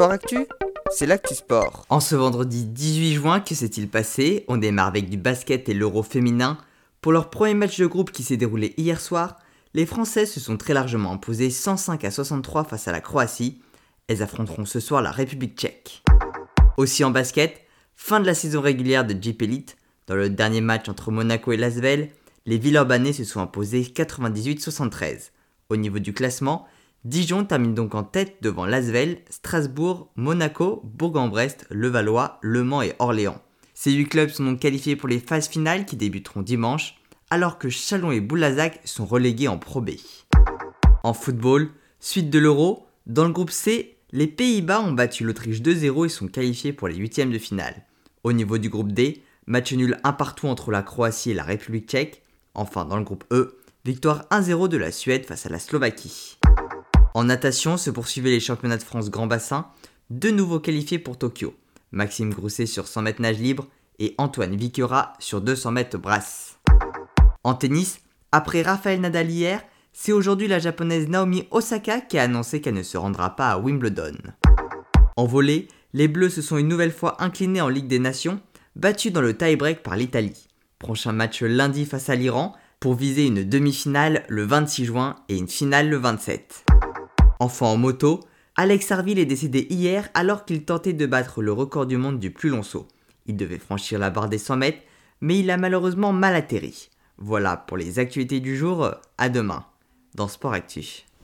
Sport Actu, c'est l'actu sport. En ce vendredi 18 juin, que s'est-il passé? On démarre avec du basket et l'euro féminin. Pour leur premier match de groupe qui s'est déroulé hier soir, les Français se sont très largement imposés 105 à 63 face à la Croatie. Elles affronteront ce soir la République tchèque. Aussi en basket, fin de la saison régulière de Jeep Elite. Dans le dernier match entre Monaco et Lasvel, les Villeurbanais se sont imposés 98-73. Au niveau du classement, Dijon termine donc en tête devant Lasvel, Strasbourg, Monaco, Bourg-en-Brest, Levallois, Le Mans et Orléans. Ces 8 clubs sont donc qualifiés pour les phases finales qui débuteront dimanche, alors que Chalon et Boulazac sont relégués en Pro B. En football, suite de l'Euro, dans le groupe C, les Pays-Bas ont battu l'Autriche 2-0 et sont qualifiés pour les huitièmes de finale. Au niveau du groupe D, match nul un partout entre la Croatie et la République tchèque. Enfin, dans le groupe E, victoire 1-0 de la Suède face à la Slovaquie. En natation se poursuivaient les championnats de France Grand Bassin, deux nouveaux qualifiés pour Tokyo. Maxime Grousset sur 100 mètres nage libre et Antoine Viquera sur 200 mètres brasse. En tennis, après Raphaël Nadal hier, c'est aujourd'hui la japonaise Naomi Osaka qui a annoncé qu'elle ne se rendra pas à Wimbledon. En volée, les Bleus se sont une nouvelle fois inclinés en Ligue des Nations, battus dans le tie-break par l'Italie. Prochain match lundi face à l'Iran pour viser une demi-finale le 26 juin et une finale le 27. Enfin en moto, Alex Harville est décédé hier alors qu'il tentait de battre le record du monde du plus long saut. Il devait franchir la barre des 100 mètres, mais il a malheureusement mal atterri. Voilà pour les actualités du jour, à demain dans Sport Actif.